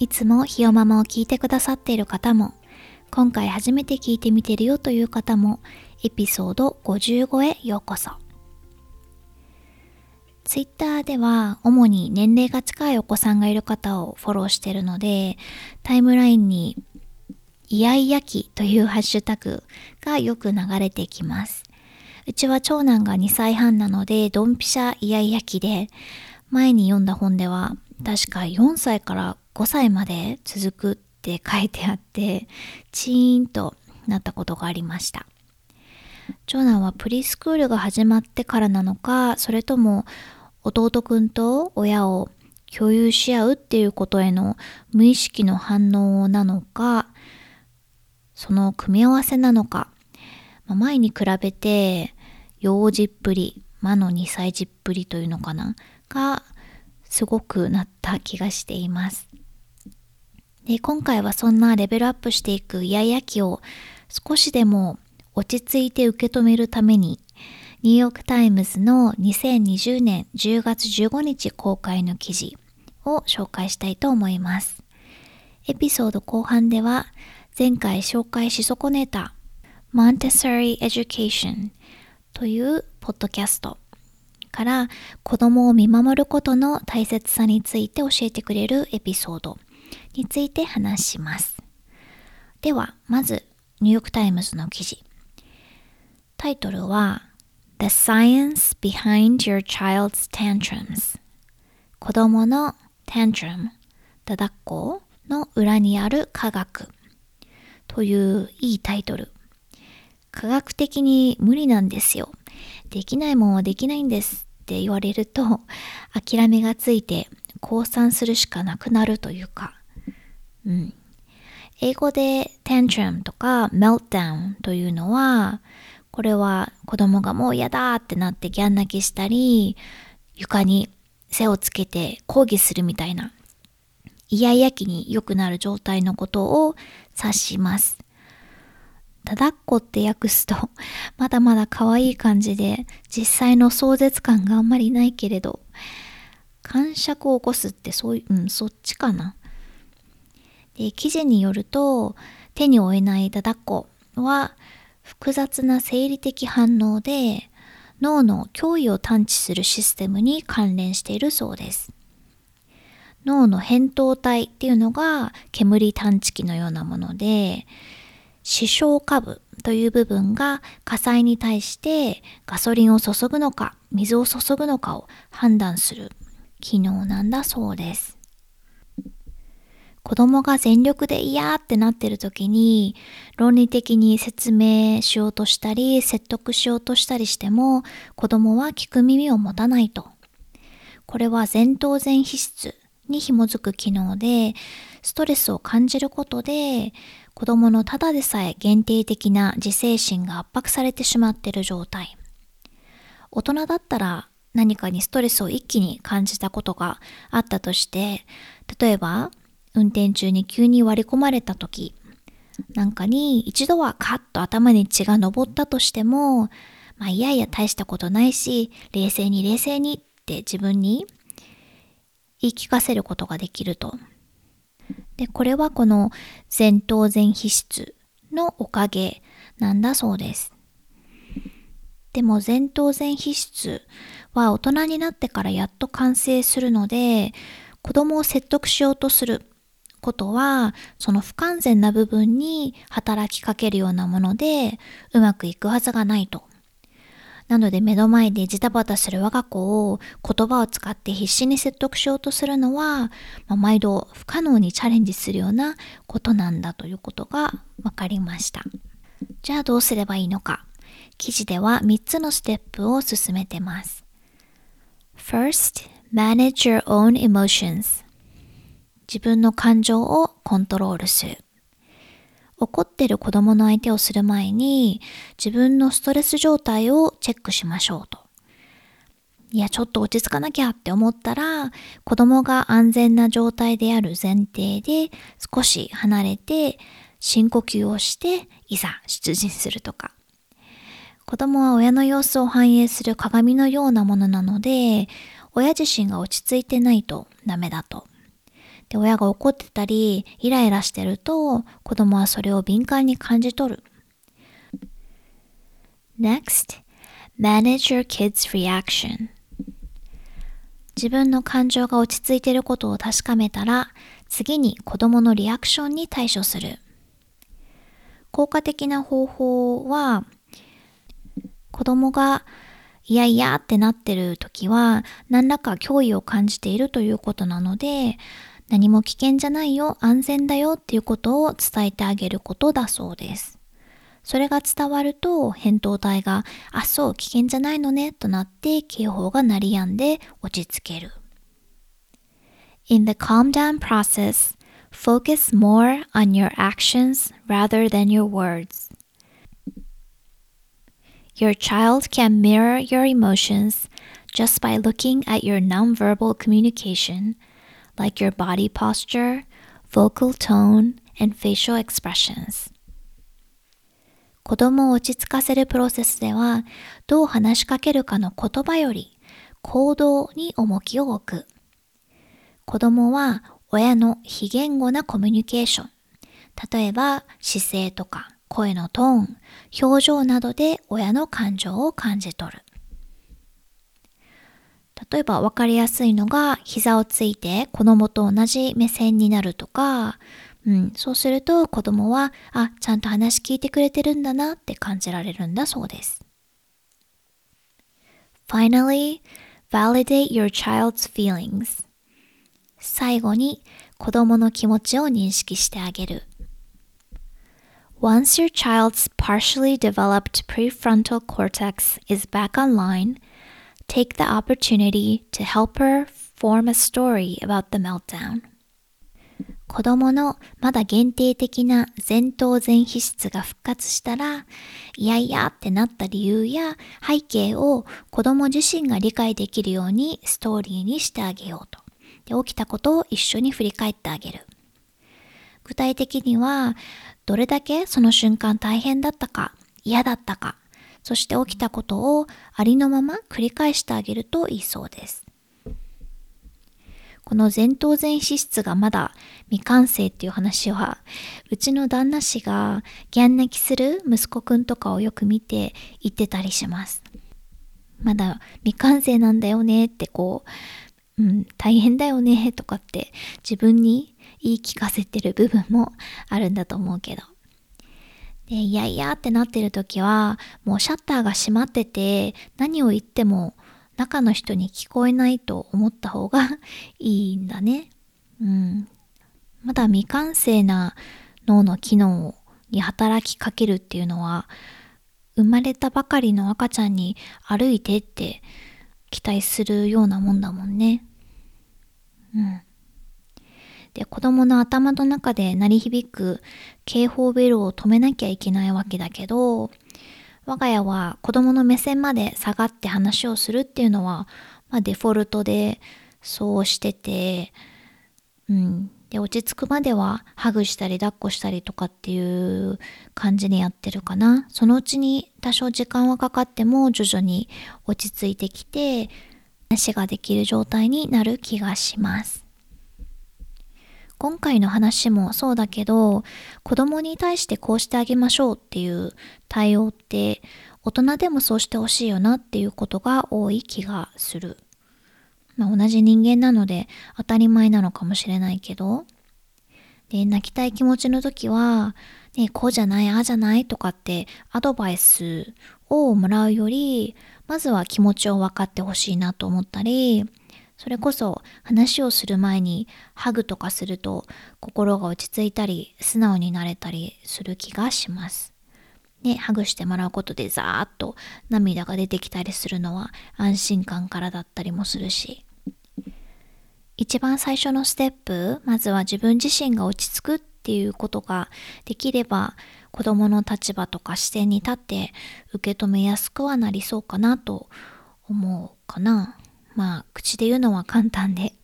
いつもひよママを聞いてくださっている方も今回初めて聞いてみてるよという方もエピソード55へようこそ。ツイッターでは主に年齢が近いお子さんがいる方をフォローしてるので、タイムラインにイヤイヤ期というハッシュタグがよく流れてきます。うちは長男が2歳半なので、ドンピシャイヤイヤ期で、前に読んだ本では確か4歳から5歳まで続くって書いてあって、チーンとなったことがありました。長男はプリスクールが始まってからなのか、それとも弟くんと親を共有し合うっていうことへの無意識の反応なのか、その組み合わせなのか、まあ、前に比べて幼児っぷり、魔の2歳児っぷりというのかな、がすごくなった気がしています。で今回はそんなレベルアップしていくイヤイヤ期を少しでも落ち着いて受け止めるためにニューヨークタイムズの2020年10月15日公開の記事を紹介したいと思います。エピソード後半では前回紹介し損ねた Montessori Education というポッドキャストから子供を見守ることの大切さについて教えてくれるエピソードについて話します。では、まずニューヨークタイムズの記事。タイトルは The Science Behind Your Child's Tantrums. 子供の tantrum だだっこの裏にある科学。といういいタイトル。科学的に無理なんですよ。できないもんはできないんですって言われると諦めがついて降参するしかなくなるというか。うん英語で tantrum とか meltdown というのはこれは子供がもう嫌だってなってギャン泣きしたり、床に背をつけて抗議するみたいな、イヤイヤ期に良くなる状態のことを指します。ただっこって訳すと、まだまだ可愛い感じで、実際の壮絶感があんまりないけれど、感触を起こすってそういう、うん、そっちかな。で、記事によると、手に負えないだだっこは、複雑な生理的反応で脳の脅威を探知するシステムに関連しているそうです。脳の扁桃体っていうのが煙探知機のようなもので、視床下部という部分が火災に対してガソリンを注ぐのか水を注ぐのかを判断する機能なんだそうです。子供が全力で嫌ってなってる時に論理的に説明しようとしたり説得しようとしたりしても子供は聞く耳を持たないと。これは前頭前皮質に紐づく機能でストレスを感じることで子供のただでさえ限定的な自制心が圧迫されてしまっている状態。大人だったら何かにストレスを一気に感じたことがあったとして例えば運転中に急に割り込まれた時なんかに一度はカッと頭に血が上ったとしても、まあいやいや大したことないし、冷静に冷静にって自分に言い聞かせることができると。で、これはこの前頭前皮質のおかげなんだそうです。でも前頭前皮質は大人になってからやっと完成するので、子供を説得しようとすることは、その不完全な部分に働きかけるようなもので、うまくいくはずがないと。なので目の前でジタバタする我が子を言葉を使って必死に説得しようとするのは、まあ、毎度不可能にチャレンジするようなことなんだということが分かりました。じゃあどうすればいいのか。記事では3つのステップを進めてます。First, manage your own emotions. 自分の感情をコントロールする。怒ってる子供の相手をする前に自分のストレス状態をチェックしましょうと。いや、ちょっと落ち着かなきゃって思ったら、子供が安全な状態である前提で少し離れて深呼吸をしていざ出陣するとか。子供は親の様子を反映する鏡のようなものなので、親自身が落ち着いてないとダメだと。で、親が怒ってたり、イライラしてると、子供はそれを敏感に感じ取る。Next, manage your kid's reaction. 自分の感情が落ち着いていることを確かめたら、次に子供のリアクションに対処する。効果的な方法は、子供がいやいやってなってる時は、何らか脅威を感じているということなので、何も危険じゃないよ、安全だよっていうことを伝えてあげることだそうです。それが伝わると、扁桃体が、あ、そう、危険じゃないのね、となって警報が鳴り止んで落ち着ける。In the calm down process, focus more on your actions rather than your words. Your child can mirror your emotions just by looking at your nonverbal communication like your body posture, vocal tone, and facial expressions. 子供を落ち着かせるプロセスでは、どう話しかけるかの言葉より行動に重きを置く。子供は親の非言語なコミュニケーション、例えば姿勢とか声のトーン、表情などで親の感情を感じ取る。例えば分かりやすいのが膝をついて子供と同じ目線になるとか、うん、そうすると子供は、あ、ちゃんと話聞いてくれてるんだなって感じられるんだそうです。Finally, validate your child's feelings. 最後に子供の気持ちを認識してあげる。Once your child's partially developed prefrontal cortex is back online, take the opportunity to help her form a story about the meltdown. 子供のまだ限定的な前頭前皮質が復活したら、いやいやってなった理由や背景を子供自身が理解できるようにストーリーにしてあげようと。で起きたことを一緒に振り返ってあげる。具体的には、どれだけその瞬間大変だったか、嫌だったか、そして起きたことをありのまま繰り返してあげるといいそうです。この前頭前皮質がまだ未完成っていう話は、うちの旦那氏がギャン泣きする息子くんとかをよく見て言ってたりします。まだ未完成なんだよねってこう、うん、大変だよねとかって自分に言い聞かせてる部分もあるんだと思うけど。で、いやいやってなってる時は、もうシャッターが閉まってて、何を言っても中の人に聞こえないと思った方が いいんだね。うん。まだ未完成な脳の機能に働きかけるっていうのは、生まれたばかりの赤ちゃんに歩いてって期待するようなもんだもんね。うん。で、子供の頭の中で鳴り響く警報ベルを止めなきゃいけないわけだけど、我が家は子供の目線まで下がって話をするっていうのは、まあ、デフォルトでそうしてて、うん。で、落ち着くまではハグしたり抱っこしたりとかっていう感じでやってるかな。そのうちに多少時間はかかっても徐々に落ち着いてきて、話ができる状態になる気がします。今回の話もそうだけど、子供に対してこうしてあげましょうっていう対応って、大人でもそうしてほしいよなっていうことが多い気がする。まあ、同じ人間なので当たり前なのかもしれないけど、で、泣きたい気持ちの時は、ね、こうじゃない、ああじゃないとかってアドバイスをもらうより、まずは気持ちを分かってほしいなと思ったり、それこそ話をする前にハグとかすると心が落ち着いたり素直になれたりする気がします。ね、ハグしてもらうことでザーッと涙が出てきたりするのは安心感からだったりもするし。一番最初のステップ、まずは自分自身が落ち着くっていうことができれば、子供の立場とか視点に立って受け止めやすくはなりそうかなと思うかな。まあ、口で言うのは簡単で、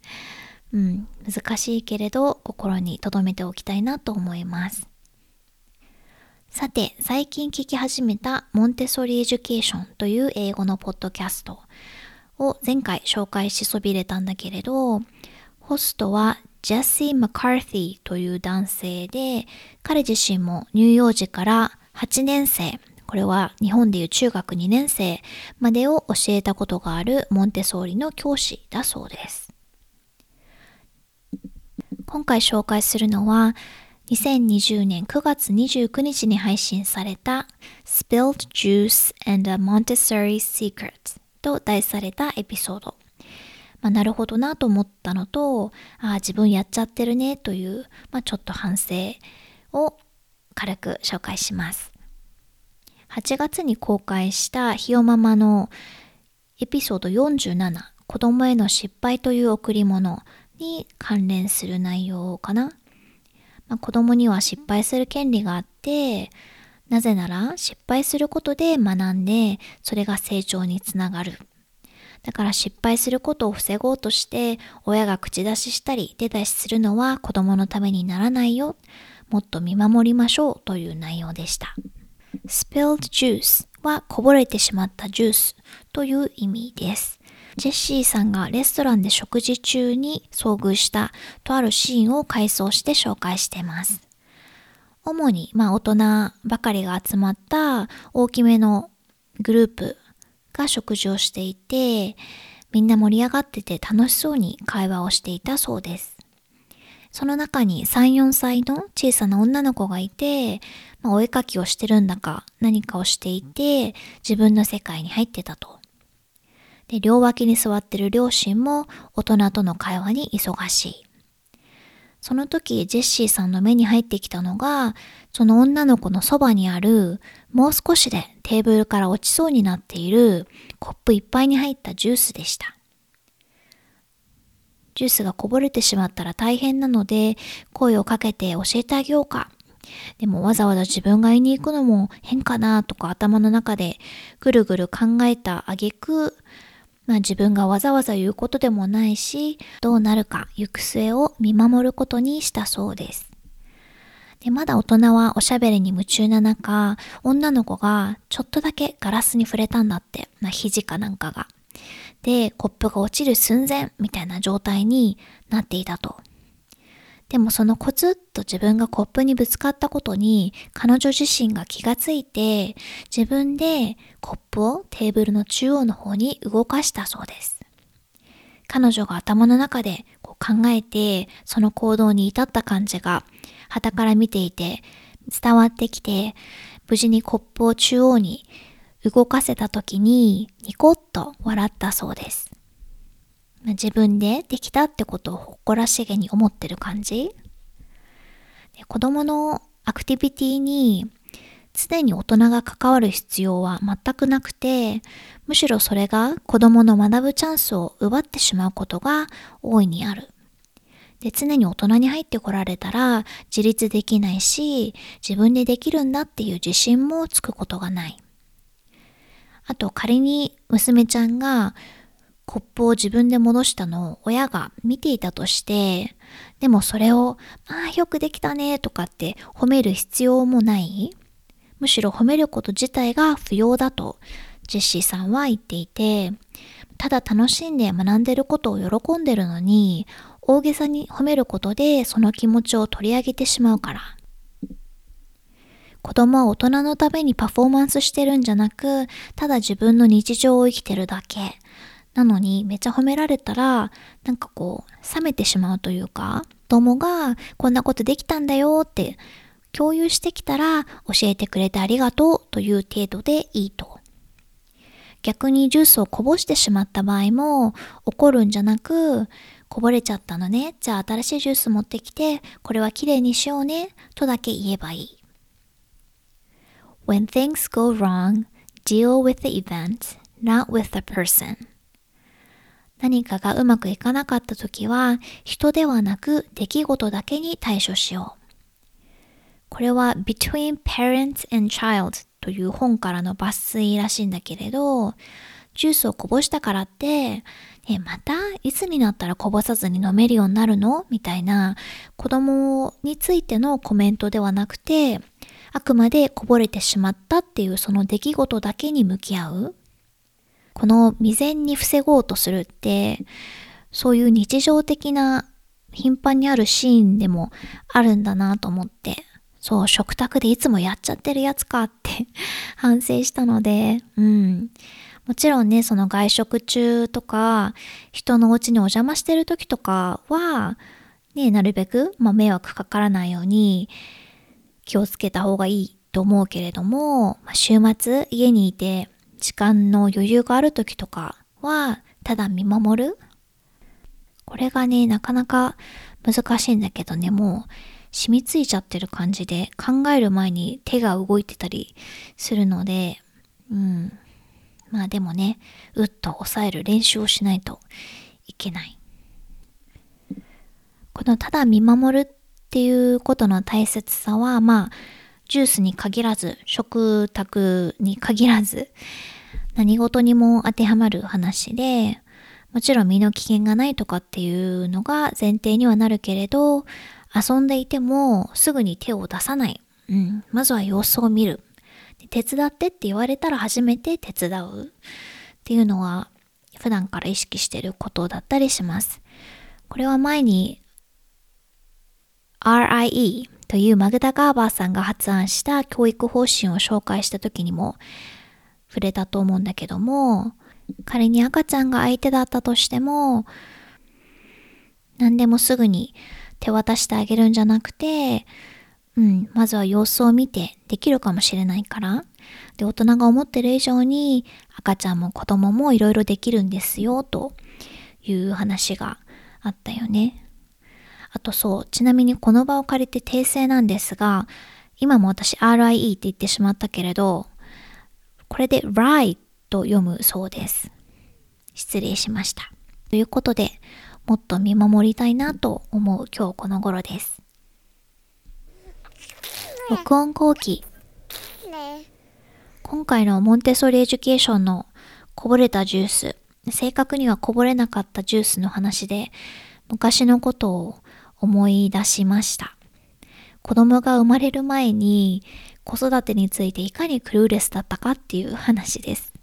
うん、難しいけれど心に留めておきたいなと思います。さて、最近聞き始めたモンテソリエデュケーションという英語のポッドキャストを前回紹介しそびれたんだけれど、ホストはジェシー・マカーティという男性で、彼自身も乳幼児から8年生、これは日本でいう中学2年生までを教えたことがあるモンテソーリの教師だそうです。今回紹介するのは2020年9月29日に配信された Spilled Juice and a Montessori Secret と題されたエピソード。まあ、なるほどなと思ったのと、ああ、自分やっちゃってるねという、まあ、ちょっと反省を軽く紹介します。8月に公開したひよママのエピソード47、子供への失敗という贈り物に関連する内容かな。まあ、子供には失敗する権利があって、なぜなら失敗することで学んで、それが成長につながる。だから失敗することを防ごうとして、親が口出ししたり出たりするのは子供のためにならないよ。もっと見守りましょうという内容でした。Spilled juice はこぼれてしまったジュースという意味です。ジェシーさんがレストランで食事中に遭遇したとあるシーンを回想して紹介しています。主に、まあ、大人ばかりが集まった大きめのグループが食事をしていて、みんな盛り上がってて楽しそうに会話をしていたそうです。その中に3、4歳の小さな女の子がいて、まあ、お絵かきをしてるんだか何かをしていて、自分の世界に入ってたと。で、両脇に座ってる両親も大人との会話に忙しい。その時、ジェシーさんの目に入ってきたのが、その女の子のそばにある、もう少しでテーブルから落ちそうになっているコップいっぱいに入ったジュースでした。ジュースがこぼれてしまったら大変なので、声をかけて教えてあげようか。でもわざわざ自分が言いに行くのも変かなとか頭の中でぐるぐる考えた挙句まあ、自分がわざわざ言うことでもないし、どうなるか行く末を見守ることにしたそうです。で、まだ大人はおしゃべりに夢中な中、女の子がちょっとだけガラスに触れたんだって、まあ、肘かなんかが。で、コップが落ちる寸前みたいな状態になっていたと。でもそのコツッと自分がコップにぶつかったことに彼女自身が気がついて自分でコップをテーブルの中央の方に動かしたそうです。彼女が頭の中でこう考えてその行動に至った感じが旗から見ていて伝わってきて無事にコップを中央に動かせた時にニコッと笑ったそうです。自分でできたってことを誇らしげに思ってる感じで子供のアクティビティに常に大人が関わる必要は全くなくて、むしろそれが子供の学ぶチャンスを奪ってしまうことが大いにある。で、常に大人に入ってこられたら自立できないし、自分でできるんだっていう自信もつくことがない。あと仮に娘ちゃんがコップを自分で戻したのを親が見ていたとして、でもそれを、ああ、よくできたねとかって褒める必要もないむしろ褒めること自体が不要だとジェシーさんは言っていて、ただ楽しんで学んでることを喜んでるのに、大げさに褒めることでその気持ちを取り上げてしまうから。子供は大人のためにパフォーマンスしてるんじゃなく、ただ自分の日常を生きてるだけ。なのにめっちゃ褒められたら、なんかこう、冷めてしまうというか、子供がこんなことできたんだよって共有してきたら教えてくれてありがとうという程度でいいと。逆にジュースをこぼしてしまった場合も怒るんじゃなく、こぼれちゃったのね。じゃあ新しいジュース持ってきて、これはきれいにしようね。とだけ言えばいい。When things go wrong, deal with the event, not with the person. 何かがうまくいかなかった時は人ではなく出来事だけに対処しよう。これは Between Parents and Child という本からの抜粋らしいんだけれど、ジュースをこぼしたからって、え、またいつになったらこぼさずに飲めるようになるの？みたいな子供についてのコメントではなくて、あくまでこぼれてしまったっていうその出来事だけに向き合う。この未然に防ごうとするって、そういう日常的な頻繁にあるシーンでもあるんだなと思って、そう、食卓でいつもやっちゃってるやつかって 反省したので、うん。もちろんね、その外食中とか、人のお家にお邪魔してる時とかは、ね、なるべく、まあ、迷惑かからないように気をつけた方がいいと思うけれども、まあ、週末家にいて時間の余裕がある時とかは、ただ見守るこれがね、なかなか難しいんだけどね、もう染みついちゃってる感じで考える前に手が動いてたりするので、うん。まあでもね、うっと抑える練習をしないといけない。このただ見守るっていうことの大切さは、まあ、ジュースに限らず、食卓に限らず、何事にも当てはまる話で、もちろん身の危険がないとかっていうのが前提にはなるけれど、遊んでいてもすぐに手を出さない。うん、まずは様子を見る。手伝ってって言われたら初めて手伝うっていうのは普段から意識してることだったりします。これは前に RIE というマグダ・ガーバーさんが発案した教育方針を紹介した時にも触れたと思うんだけども仮に赤ちゃんが相手だったとしても何でもすぐに手渡してあげるんじゃなくてうん、まずは様子を見てできるかもしれないから。で、大人が思ってる以上に赤ちゃんも子供もいろいろできるんですよ、という話があったよね。あとそう、ちなみにこの場を借りて訂正なんですが、今も私 RIE って言ってしまったけれど、これで RI と読むそうです。失礼しました。ということで、もっと見守りたいなと思う今日この頃です。録音後期今回のモンテソリエデュケーションのこぼれたジュース正確にはこぼれなかったジュースの話で昔のことを思い出しました子供が生まれる前に子育てについていかにクルーレスだったかっていう話です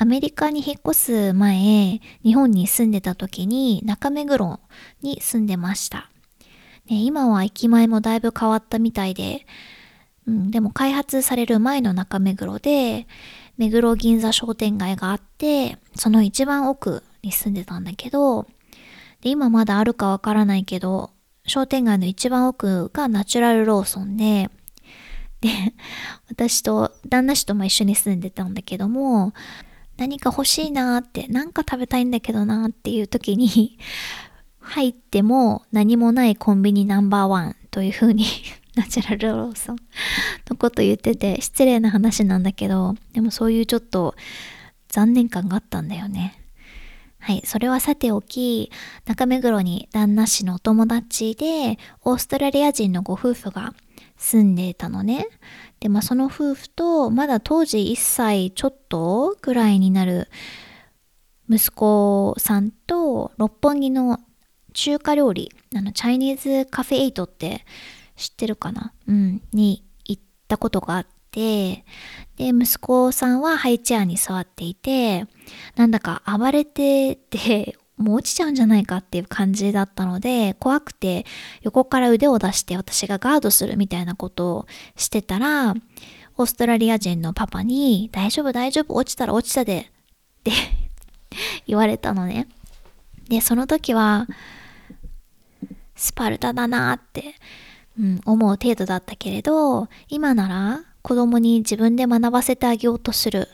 アメリカに引っ越す前、日本に住んでた時に中目黒に住んでました。ね、今は駅前もだいぶ変わったみたいで、うん、でも開発される前の中目黒で、目黒銀座商店街があって、その一番奥に住んでたんだけど、で今まだあるかわからないけど、商店街の一番奥がナチュラルローソンで、で、私と旦那氏とも一緒に住んでたんだけども、何か欲しいなーって、なんか食べたいんだけどなーっていう時に、入っても何もないコンビニナンバーワンという風に ナチュラルローソンのこと言ってて失礼な話なんだけどでもそういうちょっと残念感があったんだよね。はい、それはさておき、中目黒に旦那氏のお友達で、オーストラリア人のご夫婦が住んでたのね。で、まあその夫婦と、まだ当時1歳ちょっとぐらいになる息子さんと、六本木の中華料理、あの、チャイニーズカフェエイトって知ってるかな？うん、に行ったことがあって、で、息子さんはハイチェアに座っていて、なんだか暴れてて、もう落ちちゃうんじゃないかっていう感じだったので、怖くて横から腕を出して私がガードするみたいなことをしてたら、オーストラリア人のパパに、大丈夫大丈夫落ちたら落ちたで、って 言われたのね。で、その時は、スパルタだなって、うん、思う程度だったけれど、今なら子供に自分で学ばせてあげようとする。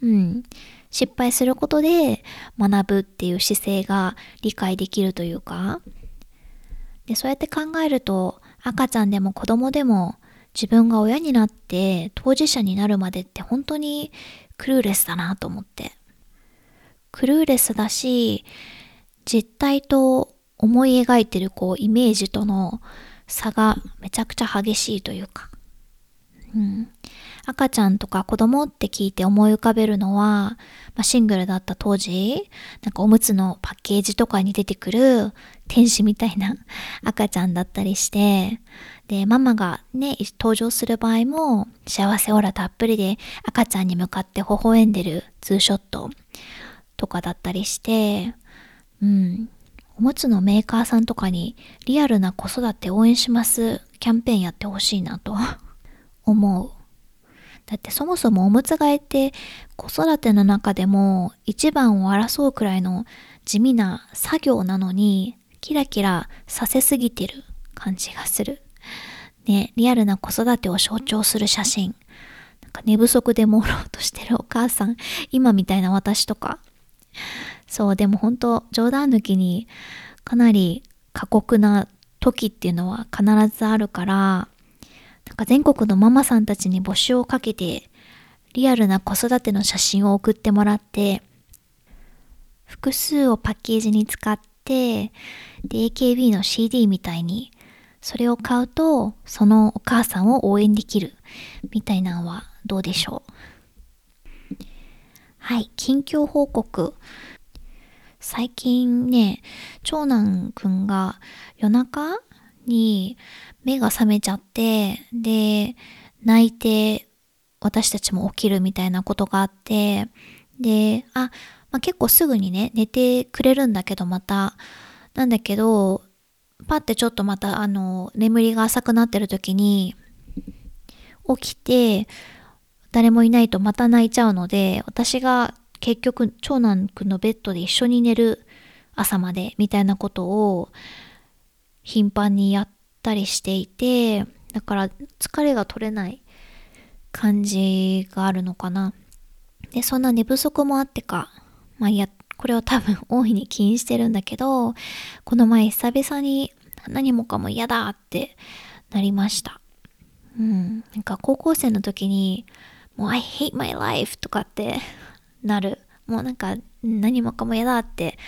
うん。失敗することで学ぶっていう姿勢が理解できるというか。で、そうやって考えると、赤ちゃんでも子供でも自分が親になって当事者になるまでって本当にクルーレスだなと思って。クルーレスだし、実態と思い描いてるこうイメージとの差がめちゃくちゃ激しいというか、うん、赤ちゃんとか子供って聞いて思い浮かべるのは、まあ、シングルだった当時、なんかおむつのパッケージとかに出てくる天使みたいな赤ちゃんだったりして、で、ママがね、登場する場合も幸せオーラたっぷりで赤ちゃんに向かって微笑んでるツーショットとかだったりして、うん、おむつのメーカーさんとかにリアルな子育て応援しますキャンペーンやってほしいなと。思う。だってそもそもおむつ替えって子育ての中でも一番を争うくらいの地味な作業なのにキラキラさせすぎてる感じがする。ね、リアルな子育てを象徴する写真。なんか寝不足で朦朧としてるお母さん。今みたいな私とか。そう、でも本当冗談抜きにかなり過酷な時っていうのは必ずあるから、なんか全国のママさんたちに募集をかけて、リアルな子育ての写真を送ってもらって、複数をパッケージに使って、で、AKB の CD みたいに、それを買うと、そのお母さんを応援できる、みたいなのはどうでしょう？はい、近況報告。最近ね、長男くんが夜中に目が覚めちゃって、で、泣いて私たちも起きるみたいなことがあって、で、あ、まあ、結構すぐにね、寝てくれるんだけどまた、なんだけど、パってちょっとまたあの、眠りが浅くなってる時に、起きて、誰もいないとまた泣いちゃうので、私が結局長男くんのベッドで一緒に寝る朝までみたいなことを頻繁にやったりしていて、だから疲れが取れない感じがあるのかな。で、そんな寝不足もあってか、まあいや、これは多分 大いに気にしてるんだけど、この前久々に何もかも嫌だってなりました。うん。なんか高校生の時に、もう I hate my life とかってなる。もうなんか何もかも嫌だって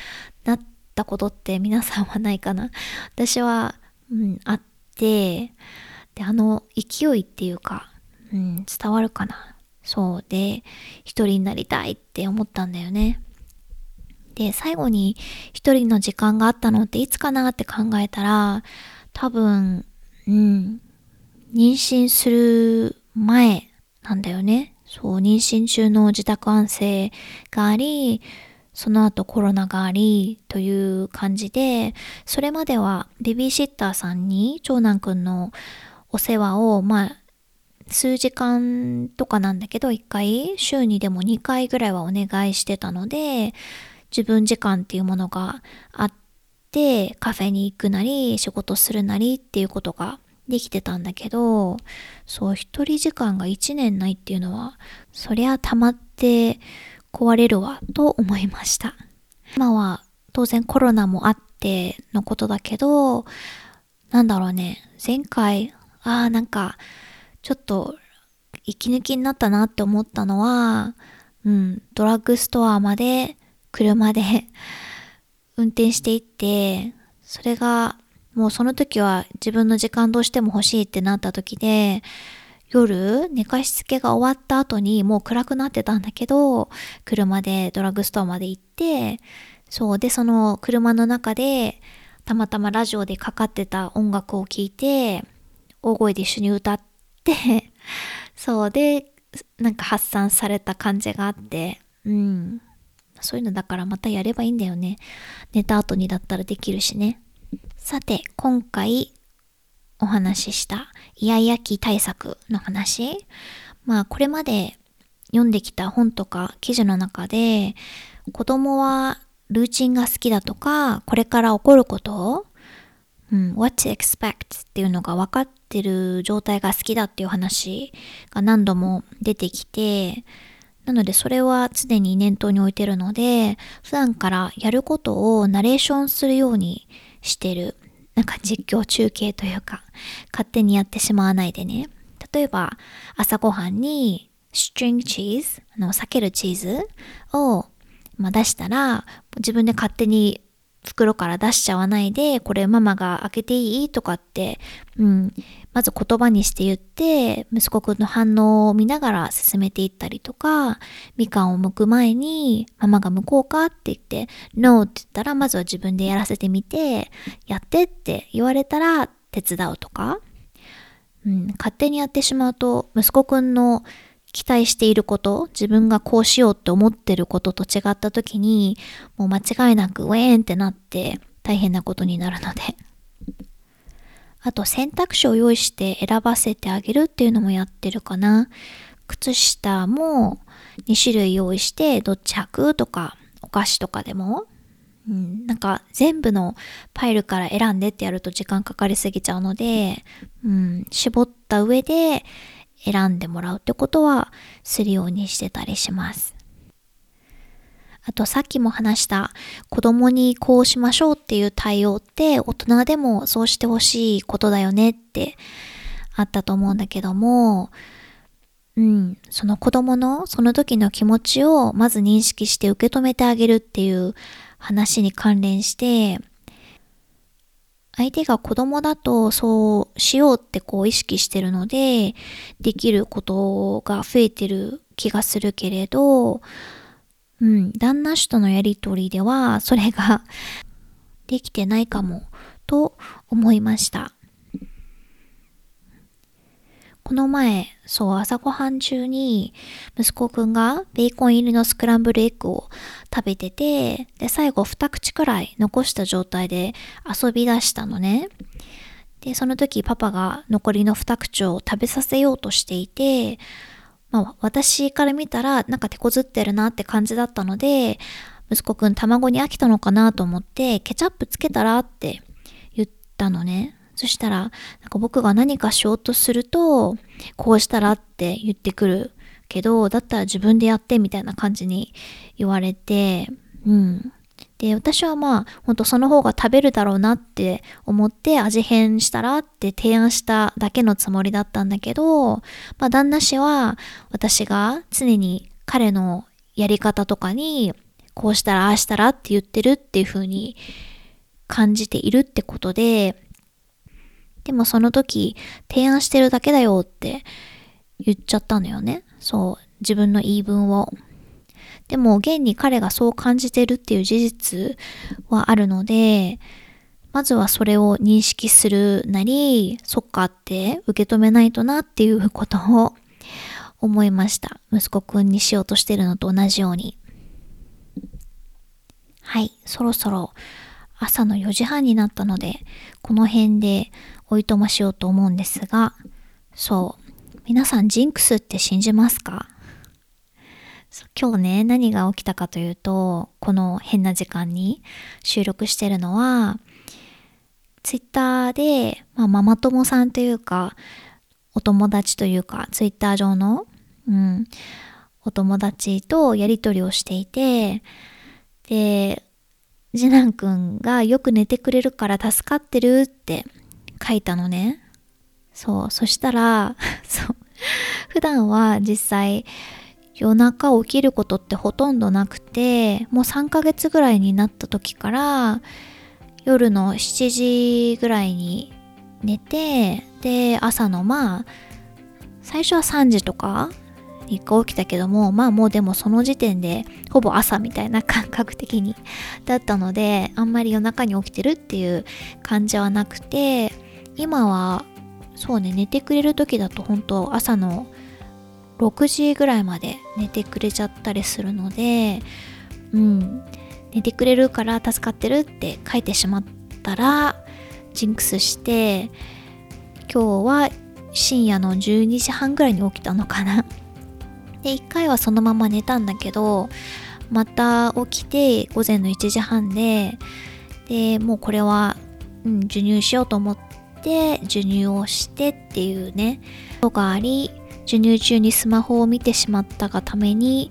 なったことって皆さんはないかな。私はうん、あって、で、あの勢いっていうか、うん、伝わるかな。そうで、一人になりたいって思ったんだよね。で、最後に一人の時間があったのっていつかなって考えたら、多分、うん、妊娠する前なんだよね。そう、妊娠中の自宅安静があり、その後コロナがありという感じで、それまではベビーシッターさんに長男くんのお世話を、まあ、数時間とかなんだけど、1回、週にでも2回ぐらいはお願いしてたので、自分時間っていうものがあって、カフェに行くなり、仕事するなりっていうことができてたんだけど、そう、一人時間が1年ないっていうのは、そりゃ溜まって、壊れるわと思いました。今は当然コロナもあってのことだけど、なんだろうね、前回、ああ、なんか、ちょっと息抜きになったなって思ったのは、うん、ドラッグストアまで車で 運転していって、それがもうその時は自分の時間どうしても欲しいってなった時で、夜寝かしつけが終わった後にもう暗くなってたんだけど、車でドラッグストアまで行って、そうで、その車の中でたまたまラジオでかかってた音楽を聴いて、大声で一緒に歌って、そうで、なんか発散された感じがあって、うん。そういうのだからまたやればいいんだよね。寝た後にだったらできるしね。さて、今回お話ししたイヤイヤ期対策の話。まあこれまで読んできた本とか記事の中で子供はルーチンが好きだとかこれから起こることうん、what to expect っていうのが分かってる状態が好きだっていう話が何度も出てきて、なのでそれは常に念頭に置いてるので、普段からやることをナレーションするようにしてる。なんか実況中継というか、勝手にやってしまわないでね。例えば、朝ごはんに、ストリングチーズ、あの、避けるチーズを、まあ、出したら自分で勝手に袋から出しちゃわないで、これママが開けていい？とかって、うん、まず言葉にして言って、息子くんの反応を見ながら進めていったりとか、みかんを剥く前に、ママが剥こうかって言って、No って言ったら、まずは自分でやらせてみて、やってって言われたら手伝うとか、うん、勝手にやってしまうと、息子くんの期待していること、自分がこうしようって思ってることと違った時に、もう間違いなくウェーンってなって大変なことになるので。あと選択肢を用意して選ばせてあげるっていうのもやってるかな。靴下も2種類用意してどっち履くとかお菓子とかでも、うん、なんか全部のパイルから選んでってやると時間かかりすぎちゃうので、うん、絞った上で選んでもらうってことはするようにしてたりします。あとさっきも話した子供にこうしましょうっていう対応って大人でもそうしてほしいことだよねってあったと思うんだけども、うん、その子供のその時の気持ちをまず認識して受け止めてあげるっていう話に関連して、相手が子供だとそうしようってこう意識してるので、できることが増えてる気がするけれど、うん、旦那氏とのやりとりではそれができてないかもと思いました。この前、そう、朝ごはん中に、息子くんがベーコン入りのスクランブルエッグを食べてて、で、最後二口くらい残した状態で遊び出したのね。で、その時パパが残りの二口を食べさせようとしていて、まあ、私から見たらなんか手こずってるなって感じだったので、息子くん卵に飽きたのかなと思って、ケチャップつけたらって言ったのね。そしたら、なんか僕が何かしようとすると、こうしたらって言ってくるけど、だったら自分でやってみたいな感じに言われて、うん。で、私はまあ、ほんとその方が食べるだろうなって思って味変したらって提案しただけのつもりだったんだけど、まあ旦那氏は私が常に彼のやり方とかに、こうしたらああしたらって言ってるっていう風に感じているってことで、でもその時、提案してるだけだよって言っちゃったのよね。そう、自分の言い分を。でも、現に彼がそう感じてるっていう事実はあるので、まずはそれを認識するなり、そっかって受け止めないとなっていうことを思いました。息子くんにしようとしてるのと同じように。はい、そろそろ朝の4時半になったので、この辺でおいとましようと思うんですが、そう。皆さんジンクスって信じますか？今日ね、何が起きたかというと、この変な時間に収録してるのは、ツイッターで、まあ、ママ友さんというか、お友達というか、ツイッター上の、うん、お友達とやりとりをしていて、で、次男くんがよく寝てくれるから助かってるって書いたのね。そう。そしたら、そう。普段は実際夜中起きることってほとんどなくて、もう3ヶ月ぐらいになった時から夜の7時ぐらいに寝て、で、朝のまあ、最初は3時とかに起きたけども、まあもうでもその時点でほぼ朝みたいな感覚的にだったので、あんまり夜中に起きてるっていう感じはなくて、今はそうね寝てくれる時だと本当朝の6時ぐらいまで寝てくれちゃったりするのでうん寝てくれるから助かってるって書いてしまったらジンクスして今日は深夜の12時半ぐらいに起きたのかな。で1回はそのまま寝たんだけどまた起きて午前の1時半ででもうこれは、うん、授乳しようと思ってて授乳をしてっていうねことがあり授乳中にスマホを見てしまったがために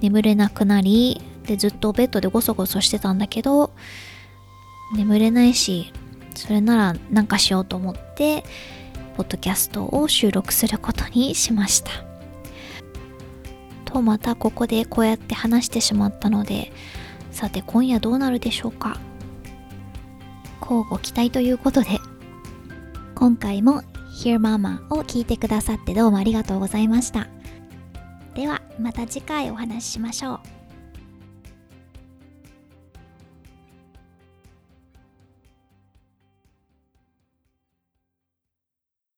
眠れなくなりでずっとベッドでゴソゴソしてたんだけど眠れないしそれならなんかしようと思ってポッドキャストを収録することにしました。とまたここでこうやって話してしまったのでさて今夜どうなるでしょうか。交互期待ということで。今回も Hear Mama を聞いてくださってどうもありがとうございました。ではまた次回お話ししましょう。